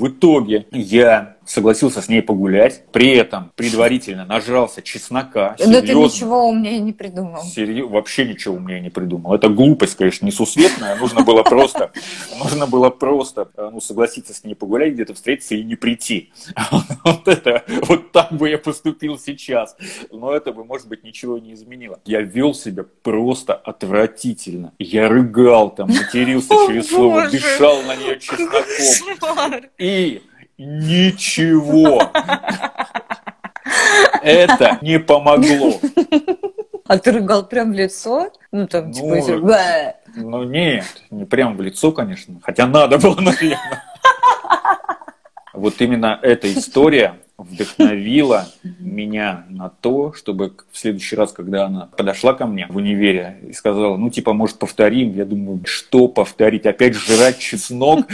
В итоге я согласился с ней погулять, при этом предварительно нажрался чеснока. Да ты ничего у меня не придумал. Серьезно, вообще ничего у меня не придумал. Это глупость, конечно, несусветная. Нужно было просто, нужно было просто ну, согласиться с ней погулять, где-то встретиться и не прийти. Вот это, вот так бы я поступил сейчас. Но это бы, может быть, ничего не изменило. Я вел себя просто отвратительно. Я рыгал там, матерился через слово, дышал на нее чесноком. И ничего. Это не помогло. А ты рыгал прям в лицо? Ну, там, ну, типа, ну, нет, не прям в лицо, конечно. Хотя надо было, наверное. Вот именно эта история вдохновила меня на то, чтобы в следующий раз, когда она подошла ко мне в универе и сказала, ну, типа, может, повторим? Я думаю, что повторить? Опять жрать чеснок?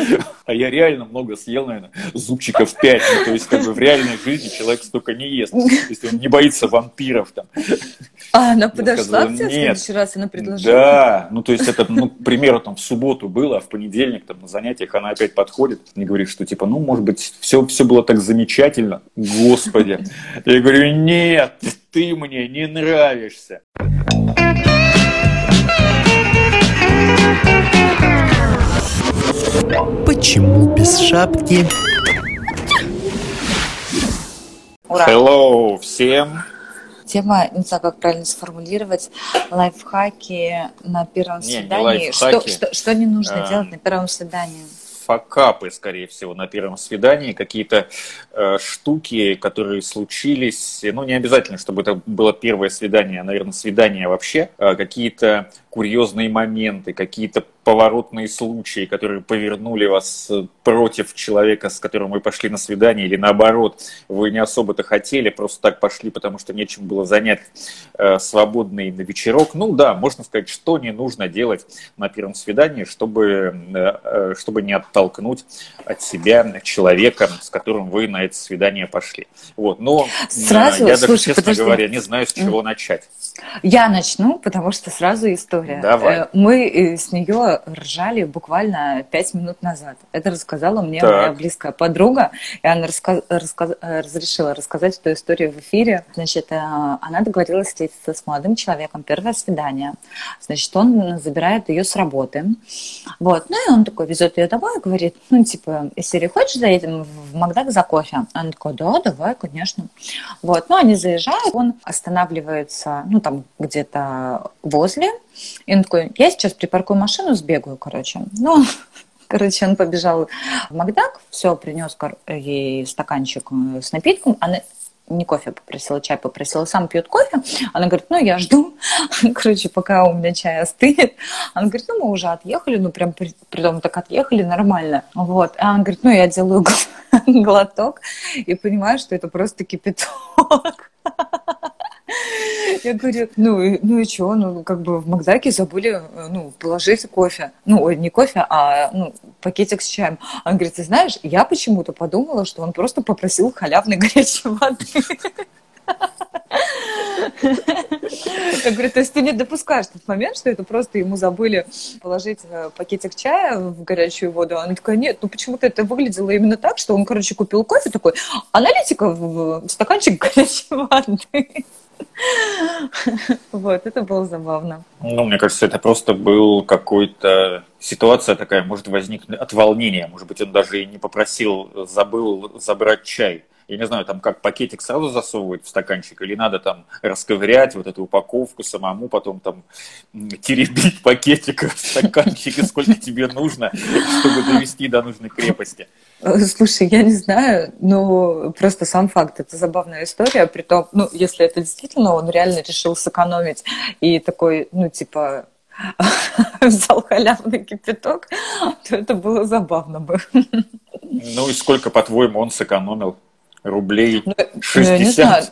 А я реально много съел, наверное, зубчиков пять. Ну, то есть, как бы в реальной жизни человек столько не ест, если он не боится вампиров там. А она подошла сказала, к тебе в следующий раз, она предложила? Да, ну, то есть, это, ну, к примеру, там, в субботу было, а в понедельник, там, на занятиях она опять подходит и говорит, что, типа, ну, может быть, все, все было так замечательно, Господи. Я говорю, нет, ты мне не нравишься. Почему без шапки? Ура. Hello всем. Тема, не знаю, как правильно сформулировать, лайфхаки на первом не, свидании. Не что, что, что не нужно а... делать на первом свидании? Факапы, скорее всего, на первом свидании, какие-то э, штуки, которые случились, ну, не обязательно, чтобы это было первое свидание, а, наверное, свидание вообще, э, какие-то курьезные моменты, какие-то поворотные случаи, которые повернули вас э, против человека, с которым вы пошли на свидание, или наоборот, вы не особо-то хотели, просто так пошли, потому что нечем было занять э, свободный на вечерок. Ну да, можно сказать, что не нужно делать на первом свидании, чтобы, э, э чтобы не оттолкнуть от себя человека, с которым вы на это свидание пошли. Вот, но Сразу, я даже, слушай, честно подожди. говоря, не знаю, с чего начать. Я начну, потому что сразу история. Давай. Э, мы э, с нее ржали буквально пять минут назад. Это рассказала мне так. моя близкая подруга, и она раска... Раска... Э, разрешила рассказать эту историю в эфире. Значит, она договорилась встретиться с молодым человеком, первое свидание. Значит, он забирает ее с работы. Вот. Ну и он такой везет ее домой и говорит, ну типа, если хочешь, заедем в Макдак за кофе? Она такая, да, давай, конечно. Вот. Ну, они заезжают, он останавливается, ну, там где-то возле. И он такой, я сейчас припаркую машину, сбегаю, короче. Ну, короче, он побежал в Макдак, все, принес ей стаканчик э, с напитком. Она не кофе попросила, чай попросила, сам пьет кофе. Она говорит, ну, я жду, короче, пока у меня чай остынет. Она говорит, ну, мы уже отъехали, ну, прям при, при том так отъехали нормально. Вот. А она говорит, ну, я делаю глоток и понимаю, что это просто кипяток. Я говорю, ну, ну и что, ну, как бы в Макдаке забыли, ну, положить кофе. Ну, не кофе, а, ну, пакетик с чаем. Он говорит, ты знаешь, я почему-то подумала, что он просто попросил халявной горячей воды. Я говорю, то есть ты не допускаешь тот момент, что это просто ему забыли положить э, пакетик чая в горячую воду. Она такая, нет, ну почему-то это выглядело именно так, что он, короче, купил кофе такой, аналитика в стаканчик горячей воды. Вот, это было забавно. Ну, мне кажется, это просто был какой-то ситуация такая, может возникнуть от волнения. Может быть, он даже и не попросил, забыл забрать чай я не знаю, там как пакетик сразу засовывать в стаканчик, или надо там расковырять вот эту упаковку самому, потом там теребить пакетик в стаканчике, сколько тебе нужно, чтобы довести до нужной крепости. Слушай, я не знаю, но просто сам факт, это забавная история, при том, ну, если это действительно он реально решил сэкономить и такой, ну, типа, взял халявный кипяток, то это было забавно бы. Ну и сколько, по-твоему, он сэкономил? Рублей ну, 60. Ну, я не знаю.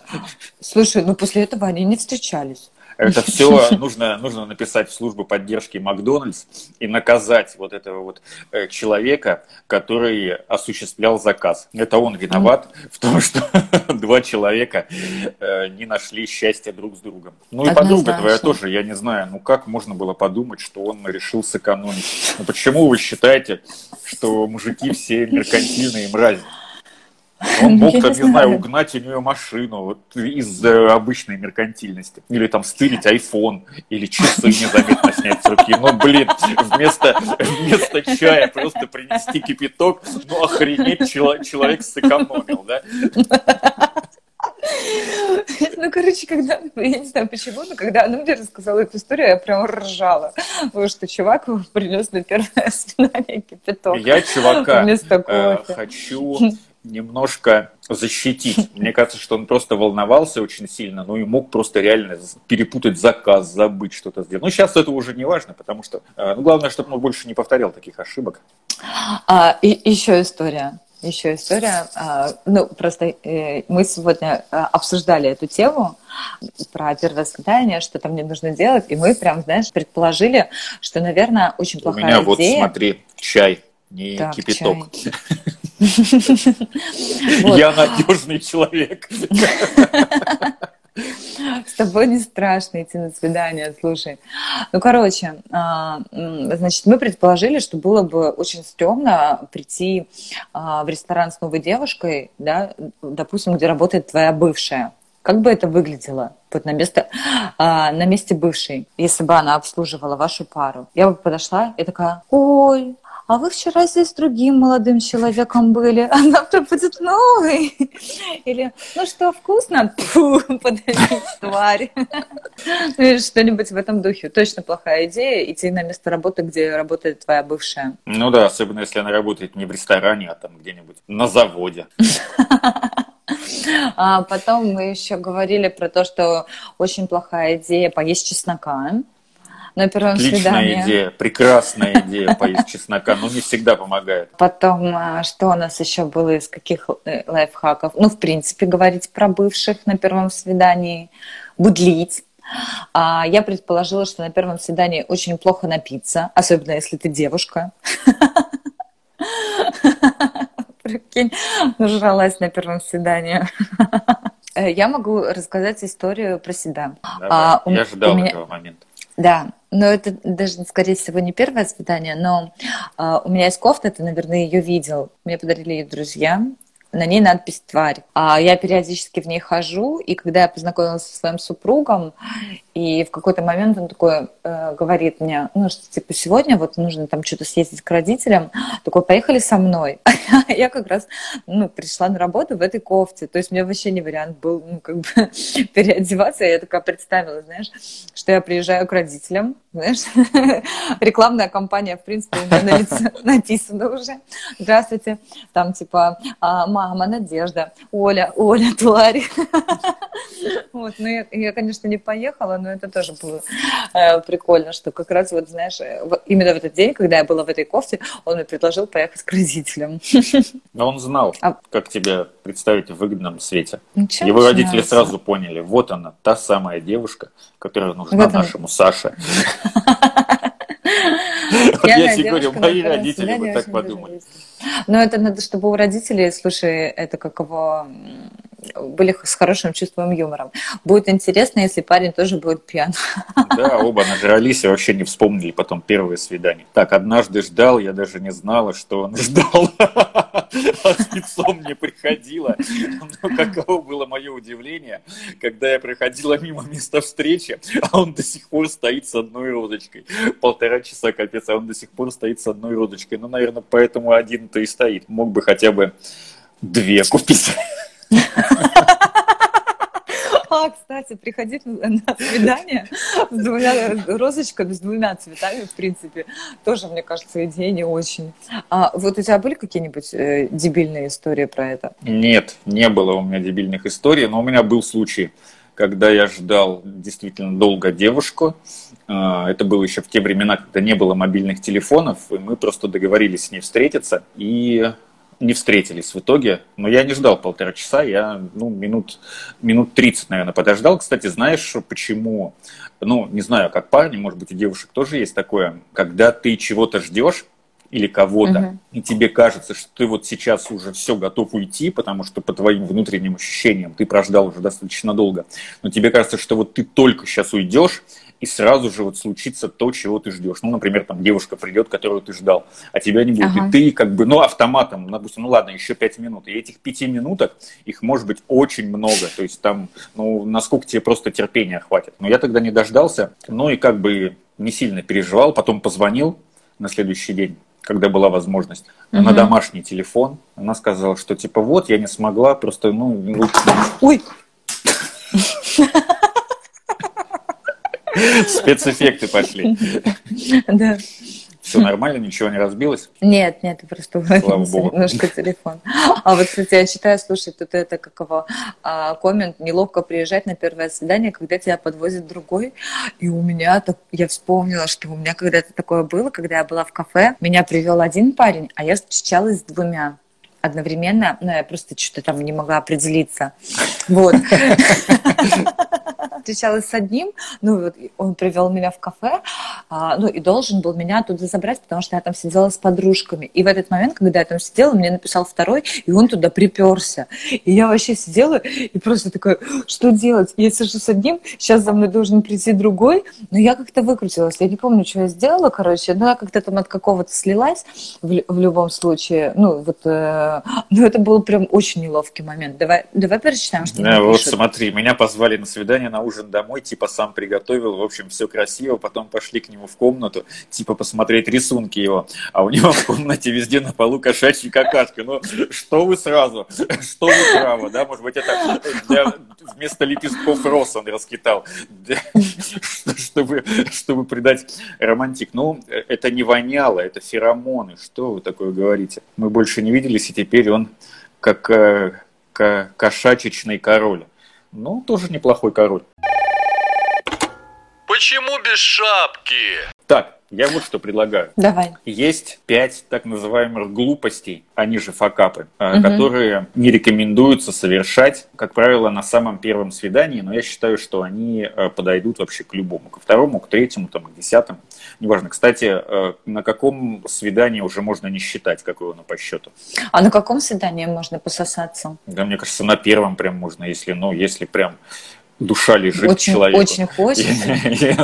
Слушай, ну после этого они не встречались. Это все нужно, нужно написать в службу поддержки Макдональдс и наказать вот этого вот э, человека, который осуществлял заказ. Это он виноват в том, что два человека э, не нашли счастья друг с другом. Ну и подруга твоя тоже, я не знаю, ну как можно было подумать, что он решил сэкономить? Ну почему вы считаете, что мужики все меркантильные мрази? Он мог, там, не знаю, угнать у нее машину вот, из обычной меркантильности. Или там стырить iPhone, или часы незаметно снять с руки. Ну, блин, вместо, вместо чая просто принести кипяток, ну, охренеть, человек сэкономил, да? Ну, короче, когда, я не знаю почему, но когда она мне рассказала эту историю, я прям ржала. Потому что чувак принес на первое свидание кипяток. Я чувака э, хочу немножко защитить. Мне кажется, что он просто волновался очень сильно, ну и мог просто реально перепутать заказ, забыть что-то сделать. Но сейчас это уже не важно, потому что э, ну, главное, чтобы он больше не повторял таких ошибок. А, и еще история. Еще история. А, ну, просто э, мы сегодня э, обсуждали эту тему про первое свидание, что там мне нужно делать, и мы прям, знаешь, предположили, что, наверное, очень плохая идея. У меня идея. вот, смотри, чай, не так, кипяток. Чай. Я надежный человек. С тобой не страшно идти на свидание, слушай. Ну, короче, а, значит, мы предположили, что было бы очень стрёмно прийти а, в ресторан с новой девушкой, да, допустим, где работает твоя бывшая. Как бы это выглядело вот на, место, а, на месте бывшей, если бы она обслуживала вашу пару? Я бы подошла и такая, ой, а вы вчера здесь с другим молодым человеком были, а завтра будет новый. Или, ну что, вкусно? Фу, подавись, тварь. Ну или что-нибудь в этом духе. Точно плохая идея идти на место работы, где работает твоя бывшая. Ну да, особенно если она работает не в ресторане, а там где-нибудь на заводе. А потом мы еще говорили про то, что очень плохая идея поесть чеснока на первом Отличная свидании. идея, прекрасная идея поесть чеснока, но не всегда помогает. Потом, а, что у нас еще было из каких э, лайфхаков? Ну, в принципе, говорить про бывших на первом свидании, будлить. А я предположила, что на первом свидании очень плохо напиться, особенно если ты девушка. Прикинь, нажралась на первом свидании. Э, я могу рассказать историю про себя. Давай, а, я ждал меня... этого момента. Да, но это даже, скорее всего, не первое свидание, но э, у меня есть кофта, ты, наверное, ее видел. Мне подарили ее друзья на ней надпись «Тварь». А я периодически в ней хожу, и когда я познакомилась со своим супругом, и в какой-то момент он такой э, говорит мне, ну, что, типа, сегодня вот нужно там что-то съездить к родителям, такой, поехали со мной. я как раз, ну, пришла на работу в этой кофте, то есть мне вообще не вариант был, ну, как бы переодеваться, я такая представила, знаешь, что я приезжаю к родителям, знаешь, рекламная кампания, в принципе, у меня на лице написана уже. Здравствуйте, там, типа, мама мама, Надежда, Оля, Оля, тварь. Вот, ну я, я, конечно, не поехала, но это тоже было э, прикольно, что как раз вот, знаешь, э, именно в этот день, когда я была в этой кофте, он мне предложил поехать к родителям. Но он знал, а... как тебя представить в выгодном свете. Ничего Его родители нравится. сразу поняли, вот она, та самая девушка, которая нужна этом... нашему Саше. Вот я тебе говорю, мои родители бы так подумали. Но это надо, чтобы у родителей, слушай, это каково были с хорошим чувством юмора. Будет интересно, если парень тоже будет пьян. Да, оба нажрались и вообще не вспомнили потом первое свидание. Так, однажды ждал, я даже не знала, что он ждал. А спецом не приходила. Но каково было мое удивление, когда я проходила мимо места встречи, а он до сих пор стоит с одной розочкой. Полтора часа капец, а он до сих пор стоит с одной розочкой. Ну, наверное, поэтому один-то и стоит. Мог бы хотя бы две купить. А, кстати, приходить на свидание с двумя розочками, с двумя цветами, в принципе, тоже, мне кажется, идея не очень. А вот у тебя были какие-нибудь э, дебильные истории про это? Нет, не было у меня дебильных историй, но у меня был случай, когда я ждал действительно долго девушку. А, это было еще в те времена, когда не было мобильных телефонов, и мы просто договорились с ней встретиться. И не встретились в итоге, но я не ждал полтора часа, я ну, минут, минут 30, наверное, подождал. Кстати, знаешь, почему? Ну, не знаю, как парни, может быть, у девушек тоже есть такое, когда ты чего-то ждешь, или кого-то, угу. и тебе кажется, что ты вот сейчас уже все готов уйти, потому что по твоим внутренним ощущениям ты прождал уже достаточно долго, но тебе кажется, что вот ты только сейчас уйдешь, и сразу же вот случится то, чего ты ждешь. Ну, например, там девушка придет, которую ты ждал, а тебя не будет. Ага. И ты как бы, ну, автоматом, допустим, ну ладно, еще пять минут. И этих пяти минуток, их может быть очень много. То есть там, ну, насколько тебе просто терпения хватит. Но я тогда не дождался, ну и как бы не сильно переживал, потом позвонил на следующий день когда была возможность, угу. на домашний телефон. Она сказала, что типа вот, я не смогла, просто, ну... Ой! Спецэффекты пошли. Да. Все нормально, ничего не разбилось? Нет, нет, просто Слава Богу. немножко телефон. А вот, кстати, я читаю, слушай, тут это каково а, коммент, неловко приезжать на первое свидание, когда тебя подвозит другой. И у меня, так, я вспомнила, что у меня когда-то такое было, когда я была в кафе, меня привел один парень, а я встречалась с двумя одновременно, но я просто что-то там не могла определиться. Вот. встречалась с одним, ну, вот он привел меня в кафе, а, ну, и должен был меня туда забрать, потому что я там сидела с подружками. И в этот момент, когда я там сидела, мне написал второй, и он туда приперся. И я вообще сидела и просто такая, что делать? Я сижу с одним, сейчас за мной должен прийти другой, но я как-то выкрутилась. Я не помню, что я сделала, короче, но я как-то там от какого-то слилась в, в любом случае. Ну, вот, э, ну, это был прям очень неловкий момент. Давай, давай перечитаем, что да, Вот пишут. смотри, меня позвали на свидание на ужин домой, типа сам приготовил, в общем, все красиво, потом пошли к нему в комнату, типа посмотреть рисунки его, а у него в комнате везде на полу кошачья какашка. Ну, что вы сразу? Что вы право, да? Может быть, это для, вместо лепестков роз он раскитал, чтобы, чтобы придать романтик. Ну, это не воняло, это феромоны. Что вы такое говорите? Мы больше не виделись, и теперь он как э, кошачечный король. Ну, тоже неплохой король. Почему без шапки? Так, я вот что предлагаю. Давай. Есть пять так называемых глупостей, они же факапы, угу. которые не рекомендуется совершать, как правило, на самом первом свидании, но я считаю, что они э, подойдут вообще к любому, ко второму, к третьему, там, к десятому, неважно. Кстати, э, на каком свидании уже можно не считать, какое оно по счету? А на каком свидании можно пососаться? Да, мне кажется, на первом прям можно, если, ну, если прям душа лежит очень, человеку. Очень хочется.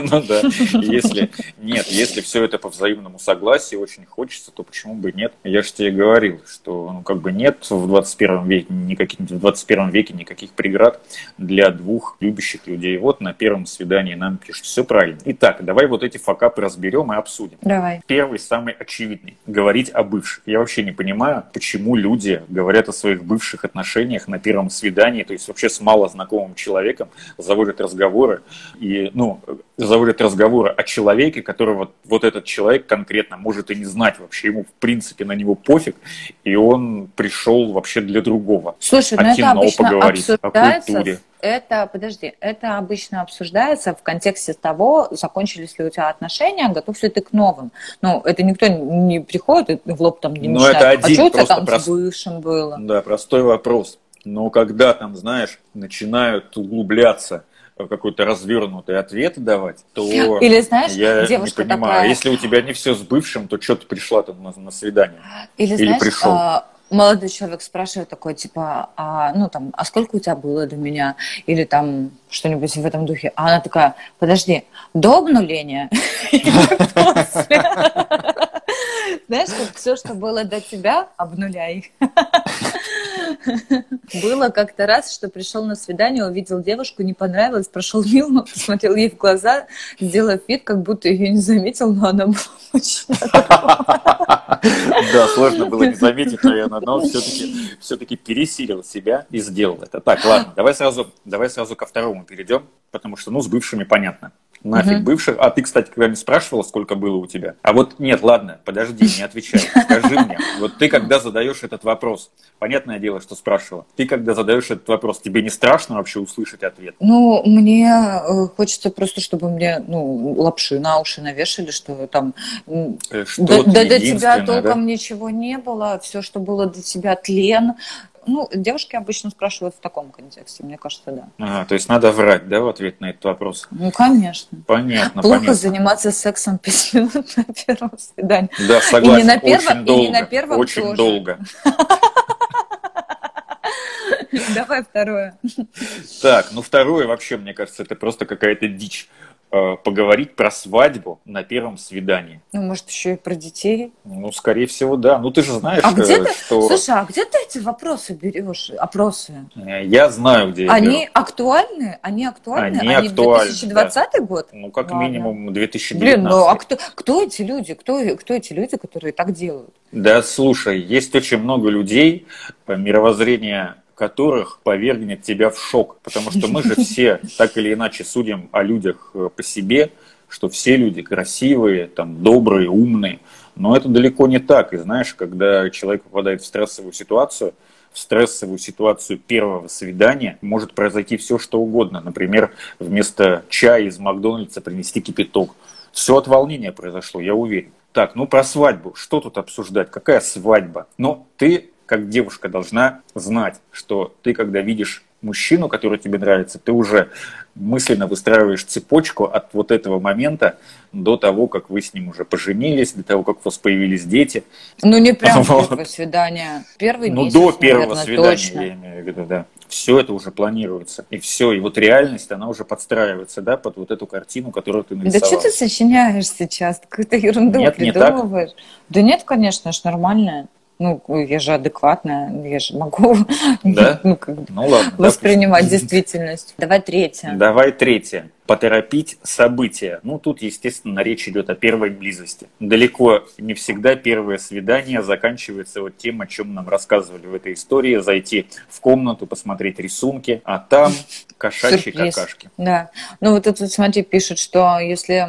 Ну да, если нет, если все это по взаимному согласию, очень хочется, то почему бы нет? Я же тебе говорил, что ну, как бы нет в 21 веке никаких, в 21 веке никаких преград для двух любящих людей. Вот на первом свидании нам пишут, все правильно. Итак, давай вот эти факапы разберем и обсудим. Давай. Первый, самый очевидный. Говорить о бывших. Я вообще не понимаю, почему люди говорят о своих бывших отношениях на первом свидании, то есть вообще с мало знакомым человеком, заводят разговоры, и, ну, заводят разговоры о человеке, которого вот этот человек конкретно может и не знать вообще, ему в принципе на него пофиг, и он пришел вообще для другого. Слушай, о ну это обычно поговорить, о культуре. Это, подожди, это обычно обсуждается в контексте того, закончились ли у тебя отношения, готов ли ты к новым. Ну, это никто не приходит в лоб там не Но мешает. это один, а что у тебя там прост... с бывшим было? Да, простой вопрос. Но когда там, знаешь, начинают углубляться какой-то развернутый ответ давать, то Или, знаешь, я девушка не понимаю, такая... если у тебя не все с бывшим, то что ты пришла там на, на свидание? Или, Или знаешь, пришел? А, молодой человек спрашивает такой, типа, а, ну там, а сколько у тебя было до меня? Или там что-нибудь в этом духе. А она такая, подожди, до обнуления? Знаешь, как все, что было до тебя, обнуляй. Было как-то раз, что пришел на свидание, увидел девушку, не понравилось, прошел мимо, посмотрел ей в глаза, сделав вид, как будто ее не заметил, но она была очень Да, сложно было не заметить, наверное, но все-таки все-таки пересилил себя и сделал это. Так, ладно, давай сразу, давай сразу ко второму перейдем, потому что, ну, с бывшими понятно нафиг угу. бывших. А ты, кстати, когда-нибудь спрашивала, сколько было у тебя? А вот нет, ладно, подожди, не отвечай. Скажи мне, вот ты когда задаешь этот вопрос, понятное дело, что спрашивала, ты когда задаешь этот вопрос, тебе не страшно вообще услышать ответ? Ну, мне э, хочется просто, чтобы мне, ну, лапши на уши навешали, что там э, что до, до, до тебя толком да? ничего не было, все, что было до тебя тлен, ну, девушки обычно спрашивают в таком контексте, мне кажется, да. Ага, то есть надо врать, да, в ответ на этот вопрос? Ну, конечно. Понятно, Плохо понятно. заниматься сексом 5 минут на первом свидании. Да, согласен, и не на первом, очень долго, и не на первом Очень тоже. долго. Давай второе. Так, ну второе вообще, мне кажется, это просто какая-то дичь. Э, поговорить про свадьбу на первом свидании. Ну, может, еще и про детей? Ну, скорее всего, да. Ну, ты же знаешь, а где ты, что... Слушай, а где ты эти вопросы берешь, опросы? Э, я знаю, где Они беру. актуальны? Они актуальны? Они, Они актуальны, 2020 да. год? Ну, как Ладно. минимум 2019. Блин, ну а кто, кто эти люди? Кто, кто эти люди, которые так делают? Да, слушай, есть очень много людей, э, мировоззрение которых повергнет тебя в шок. Потому что мы же все так или иначе судим о людях э, по себе, что все люди красивые, там, добрые, умные. Но это далеко не так. И знаешь, когда человек попадает в стрессовую ситуацию, в стрессовую ситуацию первого свидания может произойти все, что угодно. Например, вместо чая из Макдональдса принести кипяток. Все от волнения произошло, я уверен. Так, ну про свадьбу. Что тут обсуждать? Какая свадьба? Ну, ты как девушка должна знать, что ты, когда видишь мужчину, который тебе нравится, ты уже мысленно выстраиваешь цепочку от вот этого момента до того, как вы с ним уже поженились, до того, как у вас появились дети. Ну, не прям вот. первое свидание. Первый ну, месяц, до первого наверное, свидания, точно. я имею в виду, да. Все это уже планируется. И все, и вот реальность, она уже подстраивается, да, под вот эту картину, которую ты нарисовал. Да что ты сочиняешь сейчас? Какую-то ерунду нет, придумываешь? Не так. Да нет, конечно, ж нормально ну, я же адекватная, я же могу да? ну, как ну, ладно, воспринимать допустим. действительность. Давай третье. Давай третье. Поторопить события. Ну, тут, естественно, речь идет о первой близости. Далеко не всегда первое свидание заканчивается вот тем, о чем нам рассказывали в этой истории. Зайти в комнату, посмотреть рисунки, а там кошачьи Сюрприз. какашки. Да. Ну, вот тут, смотри, пишут, что если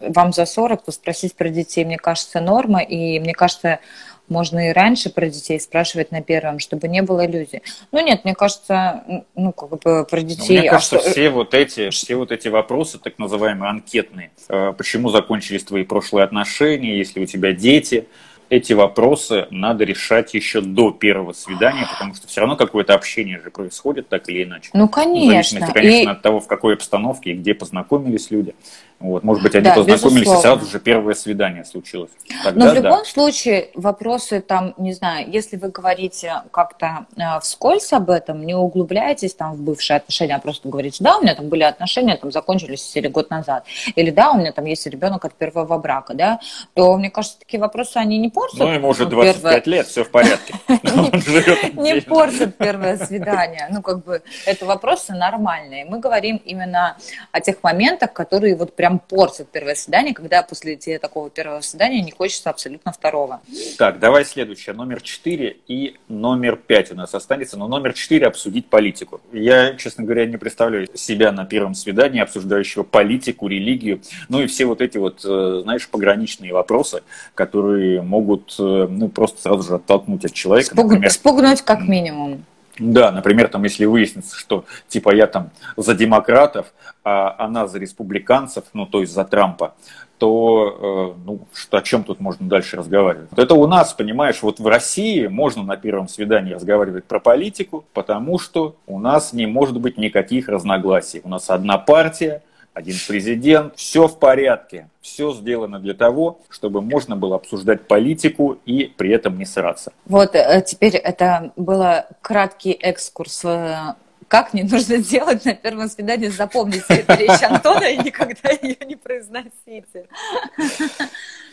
вам за 40, то спросить про детей, мне кажется, норма. И мне кажется, можно и раньше про детей спрашивать на первом, чтобы не было иллюзий. Ну нет, мне кажется, ну как бы про детей. Ну, мне кажется, а что... все вот эти, все вот эти вопросы, так называемые анкетные, э, почему закончились твои прошлые отношения, если у тебя дети, эти вопросы надо решать еще до первого свидания, потому что все равно какое-то общение же происходит так или иначе. Ну, конечно. В зависимости, конечно, и... от того, в какой обстановке и где познакомились люди. Вот, может быть, они да, познакомились, безусловно. и сразу же первое свидание случилось. Тогда, Но в любом да. случае вопросы там, не знаю, если вы говорите как-то э, вскользь об этом, не углубляйтесь там в бывшие отношения, а просто говорите, да, у меня там были отношения, там закончились или год назад, или да, у меня там есть ребенок от первого брака, да, то, мне кажется, такие вопросы, они не портят. Ну, ему уже 25 первое... лет, все в порядке. Не портят первое свидание. Ну, как бы, это вопросы нормальные. Мы говорим именно о тех моментах, которые вот прям прям портит первое свидание, когда после тебе такого первого свидания не хочется абсолютно второго. Так, давай следующее. Номер 4 и номер 5 у нас останется. Но номер 4 обсудить политику. Я, честно говоря, не представляю себя на первом свидании, обсуждающего политику, религию, ну и все вот эти вот, э, знаешь, пограничные вопросы, которые могут э, ну, просто сразу же оттолкнуть от человека. Спуг... Например, Спугнуть как минимум. Да, например, там, если выяснится, что типа я там за демократов, а она за республиканцев, ну, то есть за Трампа, то э, ну, что, о чем тут можно дальше разговаривать? Это у нас, понимаешь, вот в России можно на первом свидании разговаривать про политику, потому что у нас не может быть никаких разногласий. У нас одна партия, один президент, все в порядке, все сделано для того, чтобы можно было обсуждать политику и при этом не сраться. Вот э, теперь это был краткий экскурс как не нужно делать на первом свидании, запомните эту речь Антона и никогда ее не произносите.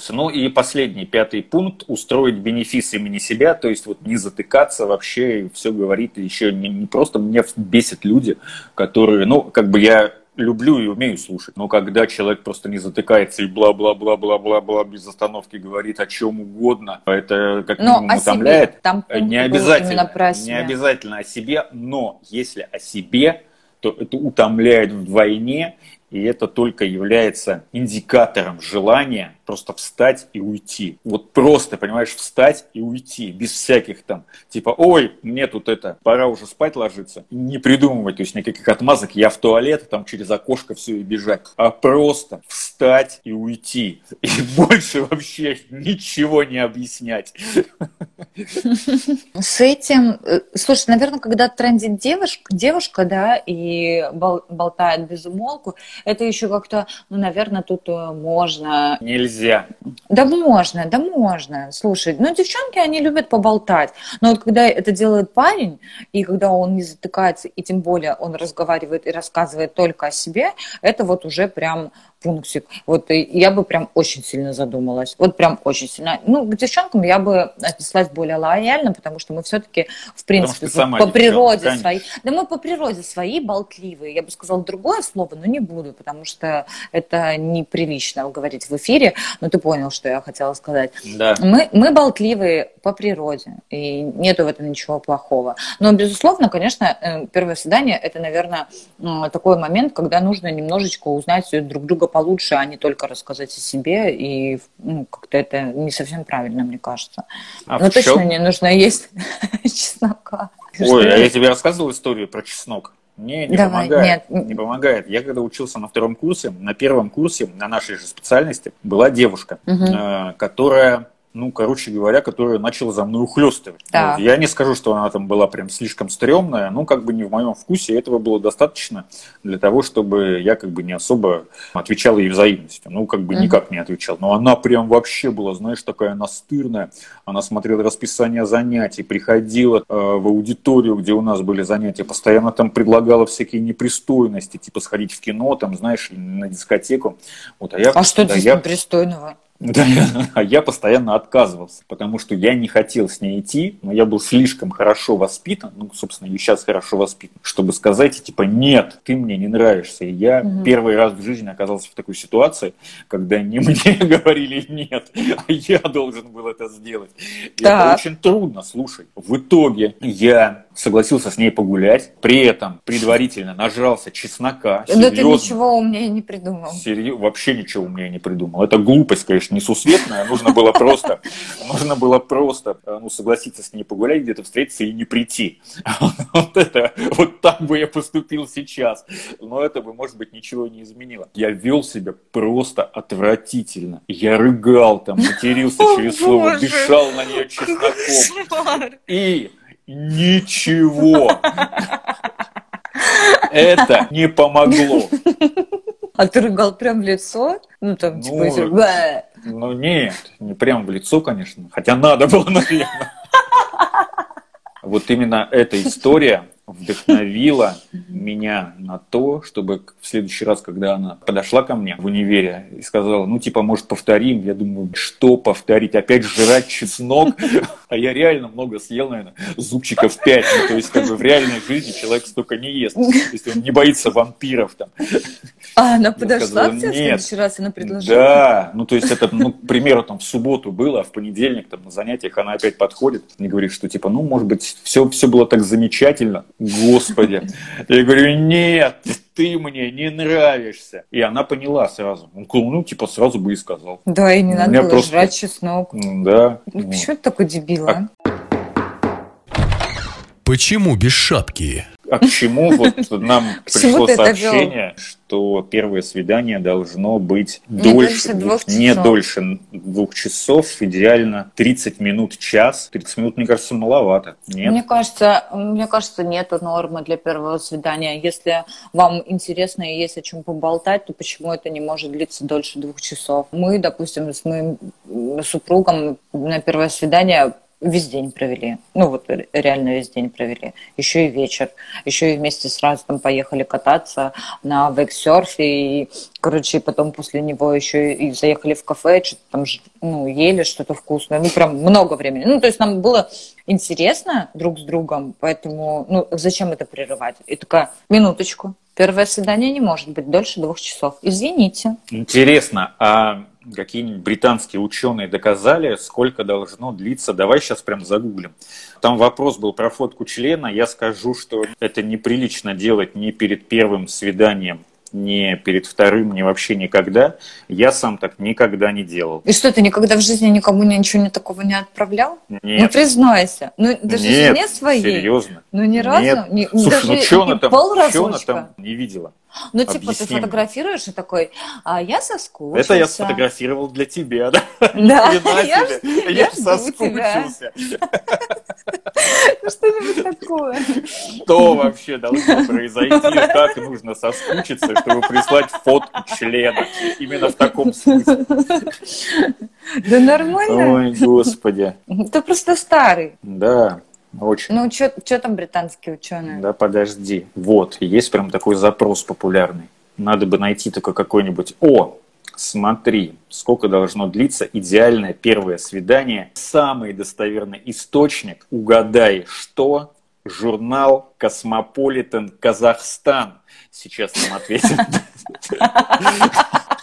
Ну и последний, пятый пункт, устроить бенефис имени себя, то есть вот не затыкаться вообще, все говорить, еще не, не просто меня бесят люди, которые, ну, как бы я люблю и умею слушать. Но когда человек просто не затыкается и бла-бла-бла-бла-бла-бла без остановки говорит о чем угодно, это как но минимум утомляет. Там не обязательно, не обязательно о себе, но если о себе, то это утомляет вдвойне, И это только является индикатором желания просто встать и уйти. Вот просто, понимаешь, встать и уйти, без всяких там, типа, ой, мне тут это, пора уже спать ложиться. Не придумывать, то есть никаких отмазок, я в туалет, там через окошко все и бежать. А просто встать и уйти. И больше вообще ничего не объяснять. С этим, э, слушай, наверное, когда трендит девушка, девушка, да, и болтает без умолку, это еще как-то, ну, наверное, тут э, можно... Нельзя нельзя. Да можно, да можно. Слушай, ну девчонки, они любят поболтать. Но вот когда это делает парень, и когда он не затыкается, и тем более он разговаривает и рассказывает только о себе, это вот уже прям пунктик. Вот я бы прям очень сильно задумалась. Вот прям очень сильно. Ну, к девчонкам я бы отнеслась более лояльно, потому что мы все-таки, в принципе, по девчонка, природе конечно. своей... Да мы по природе свои болтливые. Я бы сказала другое слово, но не буду, потому что это неприлично говорить в эфире. Но ты понял, что я хотела сказать. Да. Мы, мы болтливые по природе, и нету в этом ничего плохого. Но, безусловно, конечно, э, первое свидание – это, наверное, такой момент, когда нужно немножечко узнать друг друга получше, а не только рассказать о себе. И ну, как-то это не совсем правильно, мне кажется. А Но точно не нужно есть чеснока. Ой, а я тебе рассказывал историю про чеснок? Не, не Давай, помогает. Нет. Не помогает. Я когда учился на втором курсе, на первом курсе, на нашей же специальности, была девушка, угу. которая ну, короче говоря, которая начала за мной ухлестывать. Да. Вот. Я не скажу, что она там была прям слишком стрёмная, ну, как бы не в моем вкусе, этого было достаточно для того, чтобы я как бы не особо отвечал ей взаимностью. Ну, как бы угу. никак не отвечал. Но она прям вообще была, знаешь, такая настырная. Она смотрела расписание занятий, приходила э, в аудиторию, где у нас были занятия, постоянно там предлагала всякие непристойности, типа сходить в кино, там, знаешь, на дискотеку. Вот, а я, а что здесь я... непристойного? Да, а я постоянно отказывался, потому что я не хотел с ней идти, но я был слишком хорошо воспитан, ну, собственно, и сейчас хорошо воспитан, чтобы сказать, типа, нет, ты мне не нравишься. И я угу. первый раз в жизни оказался в такой ситуации, когда не мне говорили нет, а я должен был это сделать. И это очень трудно, слушай. В итоге я согласился с ней погулять, при этом предварительно нажрался чеснока. Да ты ничего умнее не придумал. Серьезно, вообще ничего умнее не придумал. Это глупость, конечно, несусветная. Нужно было просто, нужно было просто э, ну, согласиться с ней погулять, где-то встретиться и не прийти. Вот это, вот так бы я поступил сейчас. Но это бы, может быть, ничего не изменило. Я вел себя просто отвратительно. Я рыгал там, матерился через слово, дышал на нее чесноком. И Ничего. Это не помогло. А ты рыгал прям в лицо? Ну, там, типа, ну, типа, ну, нет, не прям в лицо, конечно. Хотя надо было, наверное. Вот именно эта история вдохновила меня на то, чтобы в следующий раз, когда она подошла ко мне в универе и сказала, ну, типа, может, повторим, я думаю, что повторить, опять жрать чеснок, а я реально много съел, наверное, зубчиков 5, ну, то есть, как бы в реальной жизни человек столько не ест, если он не боится вампиров там. А она подошла сказала, к тебе в следующий раз, она предложила? Да, ну, то есть, это, ну, к примеру, там, в субботу было, а в понедельник, там, на занятиях она опять подходит и говорит, что, типа, ну, может быть, все, все было так замечательно, Господи. Я говорю, нет, ты мне не нравишься. И она поняла сразу. Он ну, типа, сразу бы и сказал. Да, и не надо было просто... жрать чеснок. Да. Ну, почему ты такой дебил, а? Почему без шапки? А к чему вот нам пришло сообщение, что первое свидание должно быть не дольше, двух, часов. не дольше двух часов, идеально 30 минут, час. 30 минут, мне кажется, маловато. Нет? Мне кажется, мне кажется, нет нормы для первого свидания. Если вам интересно и есть о чем поболтать, то почему это не может длиться дольше двух часов? Мы, допустим, с моим супругом на первое свидание весь день провели. Ну вот реально весь день провели. Еще и вечер. Еще и вместе сразу там поехали кататься на вейксерфе. И, короче, потом после него еще и заехали в кафе, что-то там ну, ели что-то вкусное. Ну, прям много времени. Ну, то есть нам было интересно друг с другом, поэтому, ну, зачем это прерывать? И такая, минуточку, первое свидание не может быть дольше двух часов. Извините. Интересно, а какие-нибудь британские ученые доказали, сколько должно длиться. Давай сейчас прям загуглим. Там вопрос был про фотку члена. Я скажу, что это неприлично делать ни перед первым свиданием ни перед вторым, ни вообще никогда. Я сам так никогда не делал. И что, ты никогда в жизни никому ничего не такого не отправлял? Нет. Ну, признайся. Ну, даже Нет, жене своей? серьезно. Ну, ни разу? Нет. Ни, Слушай, даже ну что она там, она там не видела? Ну, типа, ты Объясни мне. фотографируешь и такой, а я соскучился. Это я сфотографировал для тебя, да? Да, я ж- Я я ж соскучился. Ну, Что-нибудь такое. Что вообще должно произойти? Как нужно соскучиться, чтобы прислать фотку члена? Именно в таком смысле. Да нормально. Ой, господи. Ты просто старый. Да, очень. Ну, что там британские ученые? Да, подожди. Вот, есть прям такой запрос популярный. Надо бы найти только какой-нибудь... О, смотри, сколько должно длиться идеальное первое свидание. Самый достоверный источник. Угадай, что? Журнал «Cosmopolitan Казахстан». Сейчас нам ответит.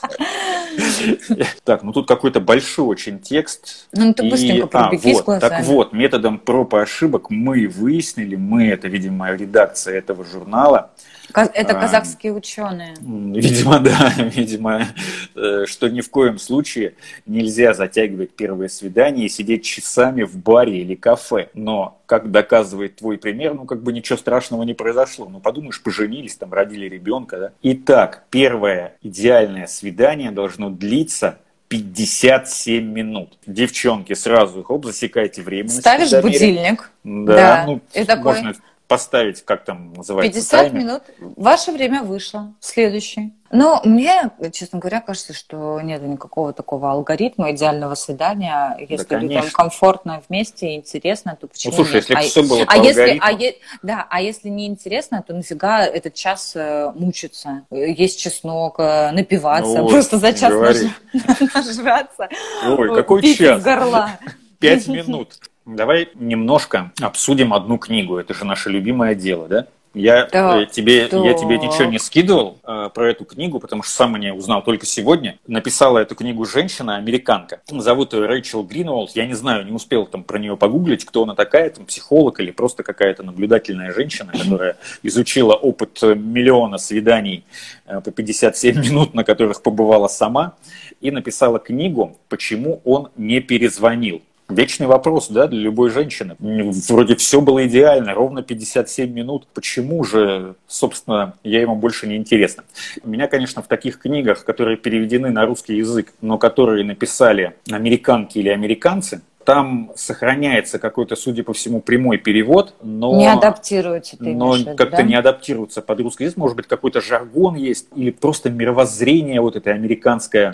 Так, ну тут какой-то большой очень текст. Ну, ты И- быстренько а, вот, глазами. Так вот, методом проб и ошибок мы выяснили, мы, это, видимо, редакция этого журнала, Это А. казахские ученые. Видимо, да, видимо, э, что ни в коем случае нельзя затягивать первое свидание и сидеть часами в баре или кафе. Но, как доказывает твой пример, ну, как бы ничего страшного не произошло. Ну, подумаешь, поженились, там, родили ребенка, да? Итак, первое идеальное свидание должно длиться 57 минут. Девчонки, сразу хоп, засекайте время. Ставишь будильник. Да, Да. ну, И такой- можно поставить, как там называется, 50 таймер. минут. Ваше время вышло. Следующий. Но мне, честно говоря, кажется, что нет никакого такого алгоритма идеального свидания. Если людям конечно. комфортно вместе и интересно, то почему Ну, слушай, нет? если а, все было а по если, алгоритму, а е- да, а если не интересно, то нафига этот час э, мучиться? Есть чеснок, э, напиваться, Ну, просто за час наж- нажраться. Ой, какой час? горла. Пять минут. Давай немножко обсудим одну книгу. Это же наше любимое дело, да? Я, Да, э, тебе, да. я тебе ничего не скидывал э, про эту книгу, потому что сам о ней узнал только сегодня. Написала эту книгу женщина, американка. Зовут ее Рэйчел Гринволд. Я не знаю, не успел там про нее погуглить, кто она такая, там психолог или просто какая-то наблюдательная женщина, которая изучила опыт э, миллиона свиданий э, по 57 минут, на которых побывала сама, и написала книгу «Почему он не перезвонил». Вечный вопрос, да, для любой женщины. Вроде все было идеально, ровно 57 минут. Почему же, собственно, я ему больше не интересно? Меня, конечно, в таких книгах, которые переведены на русский язык, но которые написали американки или американцы, там сохраняется какой-то, судя по всему, прямой перевод, но... Не адаптируется, ты но как-то да? не адаптируется под русский язык. Может быть, какой-то жаргон есть, или просто мировоззрение вот это американское,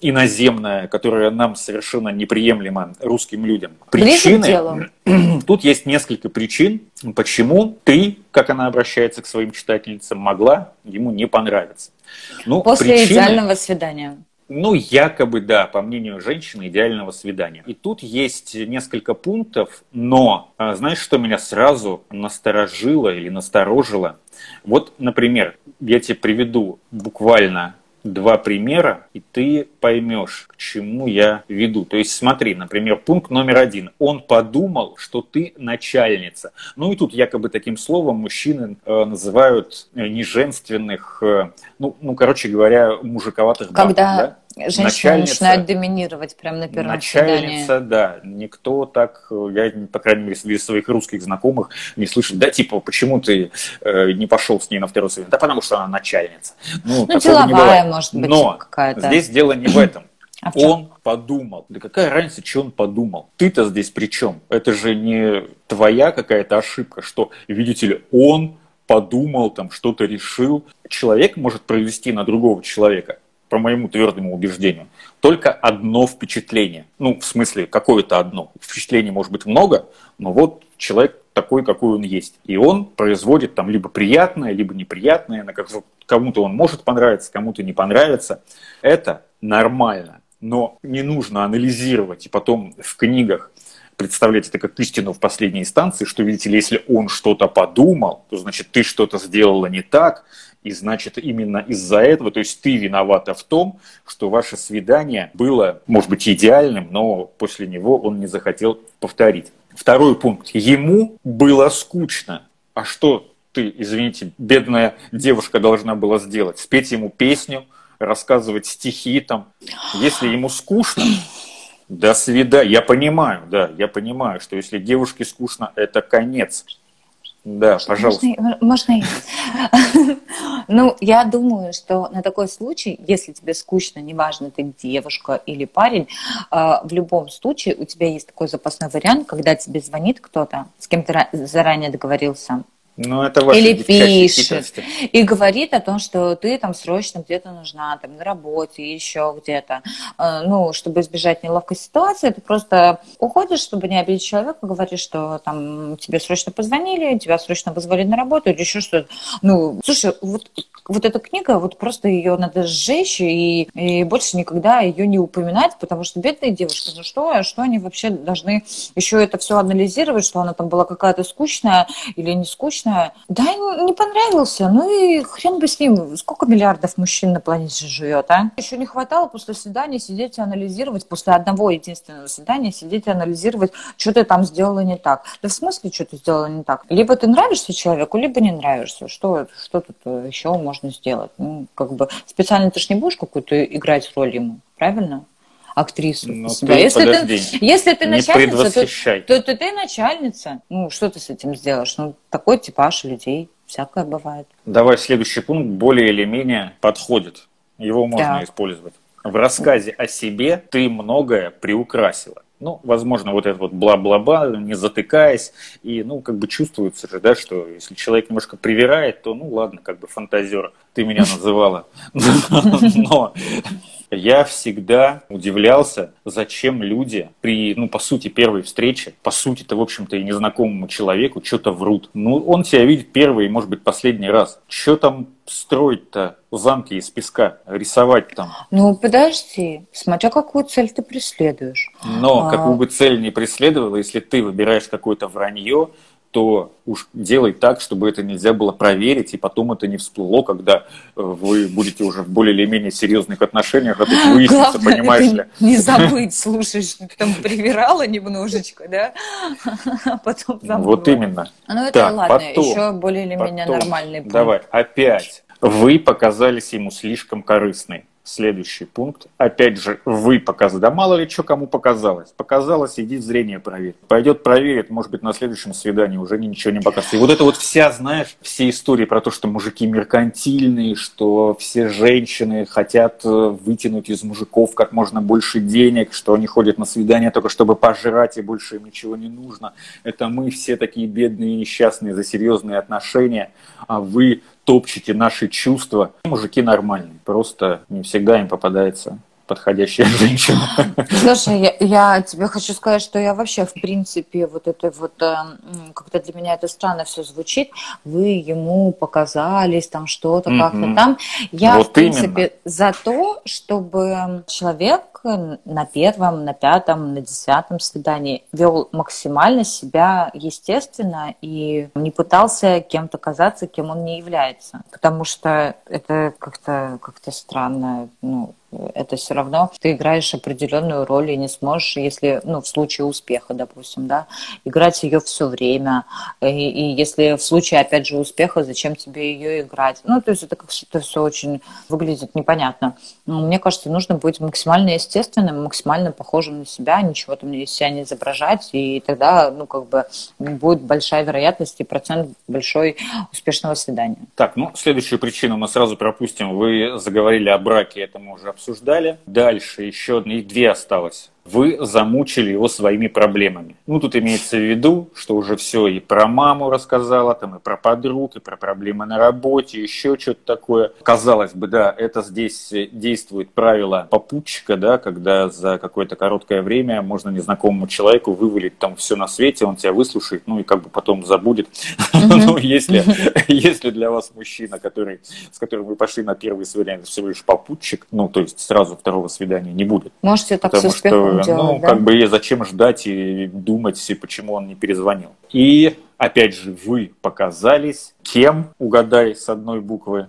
иноземное, которое нам совершенно неприемлемо русским людям. Делу. Тут есть несколько причин, почему ты, как она обращается к своим читательницам, могла ему не понравиться. Ну, После причины- идеального свидания. ну, якобы, да, по мнению женщины, идеального свидания. И тут есть несколько пунктов, но а, знаешь, что меня сразу насторожило или насторожило? Вот, например, я тебе приведу буквально два примера, и ты поймешь, к чему я веду. То есть смотри, например, пункт номер один. Он подумал, что ты начальница. Ну и тут якобы таким словом мужчины э, называют э, неженственных, э, ну, ну, короче говоря, мужиковатых баб, Когда да? Женщина Начальница- начинает доминировать прямо на первом свидании. Начальница, да. Никто так, я, по крайней мере, среди своих русских знакомых не слышит. Да, типа, почему ты э, не пошел с ней на второй свидание? Да потому что она начальница. Ну, Ну, деловая, может быть, Но какая-то. здесь дело не в этом. А в? Он подумал. Да какая разница, что он подумал? Ты-то здесь при чем? Это же не твоя какая-то ошибка, что, видите ли, он подумал, там что-то решил. Человек может провести на другого человека, по моему твердому убеждению, только одно впечатление. Ну, в смысле, какое-то одно. Впечатлений может быть много, но вот человек такой, какой он есть. И он производит там либо приятное, либо неприятное. На Кому-то он может понравиться, кому-то не понравится. Это нормально. Но не нужно анализировать и потом в книгах представлять это как истину в последней инстанции, что, видите ли, если он что-то подумал, то значит ты что-то сделала не так, и значит именно из-за этого, то есть ты виновата в том, что ваше свидание было, может быть, идеальным, но после него он не захотел повторить. Второй пункт. Ему было скучно. А что ты, извините, бедная девушка должна была сделать? Спеть ему песню, рассказывать стихи там. Если ему скучно, до свидания. Я понимаю, да, я понимаю, что если девушке скучно, это конец. Да, пожалуйста. Можно, можно я? Ну, я думаю, что на такой случай, если тебе скучно, неважно, ты девушка или парень, а, в любом случае у тебя есть такой запасной вариант, когда тебе звонит кто-то, с кем ты заранее договорился, ну, это ваши Или пишет. И говорит о том, что ты там срочно где-то нужна, там на работе, еще где-то. Э, ну, чтобы избежать неловкой ситуации, ты просто уходишь, чтобы не обидеть человека, говоришь, что там тебе срочно позвонили, тебя срочно вызвали на работу или еще что-то. Ну, слушай, вот, вот эта книга, вот просто ее надо сжечь и, и больше никогда ее не упоминать, потому что бедные девушки, ну что, что они вообще должны еще это все анализировать, что она там была какая-то скучная или не скучная, скучная. Да, не понравился. Ну и хрен бы с ним. Сколько миллиардов мужчин на планете живет, а? Еще не хватало после свидания сидеть и анализировать, после одного единственного свидания сидеть и анализировать, что ты там сделала не так. Да в смысле, что ты сделала не так? Либо ты нравишься человеку, либо не нравишься. Что, что тут еще можно сделать? Ну, как бы специально ты ж не будешь какую-то играть роль ему, правильно? Актрису ну, себя. Ты, если, подожди, ты, если ты начальница, то, то, то ты начальница. Ну, что ты с этим сделаешь? Ну, такой типаж людей. Всякое бывает. Давай следующий пункт более или менее подходит. Его можно так. использовать. В рассказе о себе ты многое приукрасила. Ну, возможно, вот это вот бла-бла-бла, не затыкаясь, и, ну, как бы чувствуется же, да, что если человек немножко привирает, то, ну, ладно, как бы фантазер, ты меня называла. Но я всегда удивлялся, зачем люди при, ну, по сути, первой встрече, по сути-то, в общем-то, и незнакомому человеку что-то врут. Ну, он тебя видит первый и, может быть, последний раз. Что там строить-то замки из песка, рисовать там? Ну, подожди, смотря какую цель ты преследуешь. Но а... какую бы цель ни преследовала, если ты выбираешь какое-то вранье, то уж делай так, чтобы это нельзя было проверить, и потом это не всплыло, когда э, вы будете уже в более или менее серьезных отношениях, а тут выяснится, Главное, понимаешь ли. не забыть, ты там привирала немножечко, да, а потом забыла. Вот именно. Ну это так, ладно, потом, еще более или менее нормальный пункт. Давай, опять. Вы показались ему слишком корыстной. Следующий пункт. Опять же, вы показали. Да мало ли что кому показалось. Показалось, иди зрение проверь. Пойдет проверит, может быть, на следующем свидании уже ничего не покажется. И вот это вот вся, знаешь, все истории про то, что мужики меркантильные, что все женщины хотят э, вытянуть из мужиков как можно больше денег, что они ходят на свидания только чтобы пожрать и больше им ничего не нужно. Это мы все такие бедные и несчастные за серьезные отношения, а вы топчете наши чувства. Мужики нормальные, просто не всегда им попадается подходящая женщина. Слушай, я, я тебе хочу сказать, что я вообще, в принципе, вот это вот, э, как-то для меня это странно все звучит, вы ему показались, там что-то, mm-hmm. как-то там. Я, вот в принципе, именно. за то, чтобы человек на первом, на пятом, на десятом свидании вел максимально себя естественно и не пытался кем-то казаться, кем он не является. Потому что это как-то как странно, ну, это все равно ты играешь определенную роль и не сможешь, если, ну, в случае успеха, допустим, да, играть ее все время. И, и если в случае, опять же, успеха, зачем тебе ее играть? Ну, то есть это как-то все очень выглядит непонятно. Но мне кажется, нужно быть максимально естественным, максимально похожим на себя, ничего там из себя не изображать, и тогда, ну, как бы будет большая вероятность и процент большой успешного свидания. Так, ну, следующую причину мы сразу пропустим. Вы заговорили о браке, это мы уже обсуждали. Дальше еще их две осталось вы замучили его своими проблемами. Ну, тут имеется в виду, что уже все и про маму рассказала, там и про подруг, и про проблемы на работе, еще что-то такое. Казалось бы, да, это здесь действует правило попутчика, да, когда за какое-то короткое время можно незнакомому человеку вывалить там все на свете, он тебя выслушает, ну и как бы потом забудет. Ну, если, если для вас мужчина, который, с которым вы пошли на первое свидание, всего лишь попутчик, ну, то есть сразу второго свидания не будет. Можете так с делать, ну, да? как бы зачем ждать и думать, почему он не перезвонил. И, опять же, вы показались кем, угадай с одной буквы?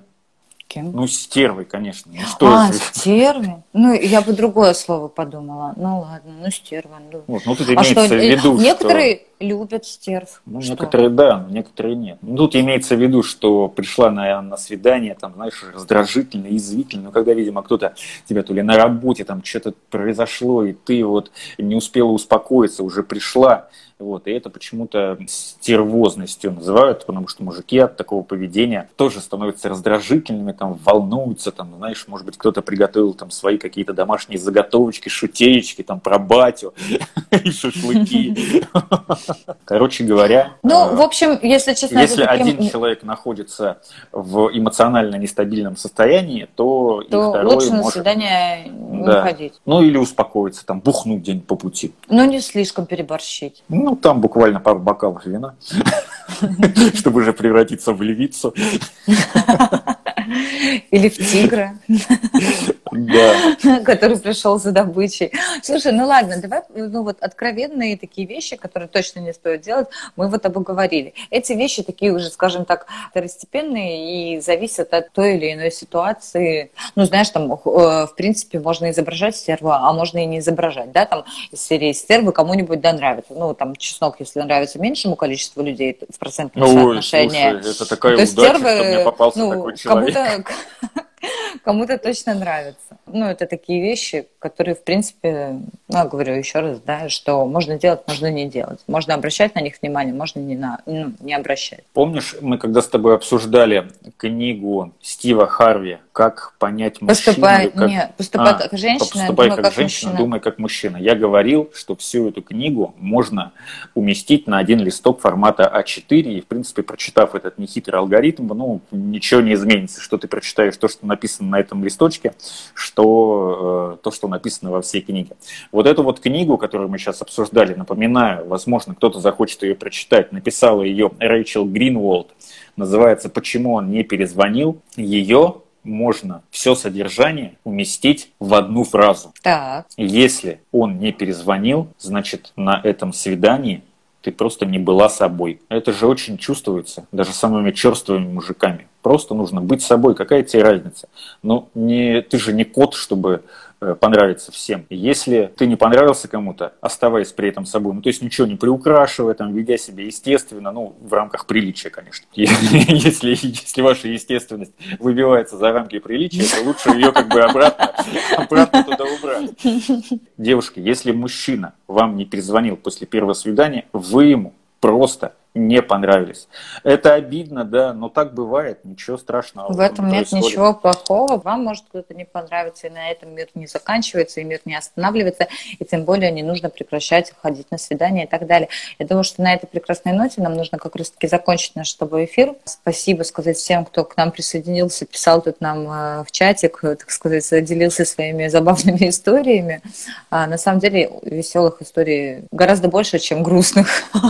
Кем? Ну, стервой, конечно. Ну, что а, это? стервы? Ну, я бы другое слово подумала. Ну, ладно, ну, стерва. Ну, вот, ну тут имеется а что, в виду, Некоторые что... любят стерв. Ну, что? некоторые да, но некоторые нет. Ну, тут имеется в виду, что пришла на, на свидание, там, знаешь, раздражительно, язвительно, но когда, видимо, кто-то тебя то ли на работе, там, что-то произошло, и ты вот не успела успокоиться, уже пришла, вот, и это почему-то стервозностью называют, потому что мужики от такого поведения тоже становятся раздражительными, там, волнуются, там, знаешь, может быть, кто-то приготовил там свои какие-то домашние заготовочки, шутеечки, там, про батю и шашлыки. Короче говоря... Ну, в общем, если честно... Если один человек находится в эмоционально нестабильном состоянии, то, то второй лучше на свидание не ходить. Ну, или успокоиться, там, бухнуть день по пути. Ну, не слишком переборщить. Ну, там буквально пару бокалов вина, чтобы уже превратиться в левицу. Или в тигра, который пришел за добычей. Слушай, ну ладно, давай, ну вот откровенные такие вещи, которые точно не стоит делать, мы вот обговорили. Эти вещи такие уже, скажем так, второстепенные и зависят от той или иной ситуации. Ну, знаешь, там, э, в принципе, можно изображать стерву, а можно и не изображать, да, там, из серии стервы кому-нибудь да нравится. Ну, там, чеснок, если нравится меньшему количеству людей в процентном Ой, соотношении. Слушай, это такая удача, стервы, что мне попался ну, такой человек. Кому-то кому-то точно нравится. Ну, это такие вещи, которые, в принципе, ну, я говорю еще раз, да, что можно делать, можно не делать. Можно обращать на них внимание, можно не, на, ну, не обращать. Помнишь, мы когда с тобой обсуждали книгу Стива Харви «Как понять мужчину»? Поступай, как... не, поступай а, как женщина, поступай думай как, как женщина, мужчина. думай как мужчина. Я говорил, что всю эту книгу можно уместить на один листок формата А4, и, в принципе, прочитав этот нехитрый алгоритм, ну, ничего не изменится, что ты прочитаешь то, что написано на этом листочке, что э, то, что написано во всей книге. Вот эту вот книгу, которую мы сейчас обсуждали, напоминаю, возможно, кто-то захочет ее прочитать, написала ее Рэйчел Гринволд, называется «Почему он не перезвонил?». Ее можно все содержание уместить в одну фразу. Так. Если он не перезвонил, значит на этом свидании ты просто не была собой. Это же очень чувствуется, даже самыми черствыми мужиками. Просто нужно быть собой. Какая тебе разница? Ну, не, ты же не кот, чтобы э, понравиться всем. Если ты не понравился кому-то, оставаясь при этом собой, ну, то есть ничего не приукрашивая, там, ведя себя естественно, ну, в рамках приличия, конечно. Если, если ваша естественность выбивается за рамки приличия, то лучше ее как бы обратно, обратно туда убрать. Девушки, если мужчина вам не перезвонил после первого свидания, вы ему просто не понравились. Это обидно, да, но так бывает, ничего страшного. В этом нет происходит. ничего плохого. Вам может кто-то не понравиться, и на этом мир не заканчивается, и мир не останавливается, и тем более не нужно прекращать ходить на свидания и так далее. Я думаю, что на этой прекрасной ноте нам нужно как раз-таки закончить наш с тобой эфир. Спасибо сказать всем, кто к нам присоединился, писал тут нам э, в чатик, так сказать, делился своими забавными историями. А на самом деле веселых историй гораздо больше, чем грустных.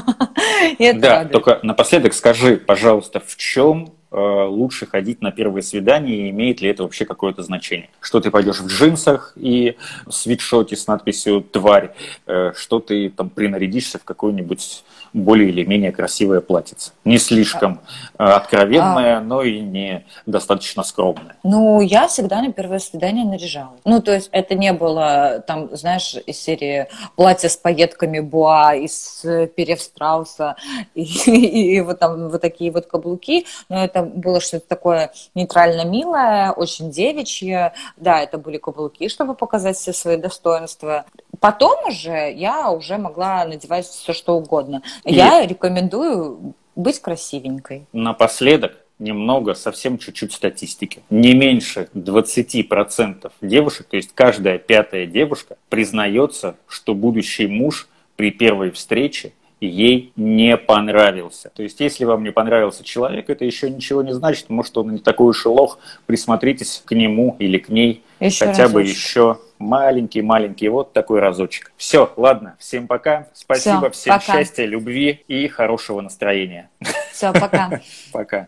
Да, Только напоследок скажи, пожалуйста, в чем э, лучше ходить на первое свидание и имеет ли это вообще какое-то значение? Что ты пойдешь в джинсах и свитшоте с надписью «Тварь», э, что ты там принарядишься в какой-нибудь более или менее красивое платьице. Не слишком э, откровенное, а... но и не достаточно скромное. Ну, я всегда на первое свидание наряжалась. Ну, то есть это не было, там, знаешь, из серии платье с пайетками буа, из перьев страуса, и, и, и вот там вот такие вот каблуки. Но это было что-то такое нейтрально милое, очень девичье. Да, это были каблуки, чтобы показать все свои достоинства. Потом уже я уже могла надевать все, что угодно. И... Я рекомендую быть красивенькой. Напоследок немного, совсем чуть-чуть статистики. Не меньше 20% девушек, то есть каждая пятая девушка, признается, что будущий муж при первой встрече ей не понравился. То есть, если вам не понравился человек, это еще ничего не значит. Может, он не такой уж и лох. Присмотритесь к нему или к ней еще хотя разочек. бы еще маленький-маленький вот такой разочек. Все, ладно, всем пока. Спасибо, Все, всем пока. счастья, любви и хорошего настроения. Все, пока. Пока.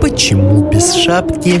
Почему без шапки?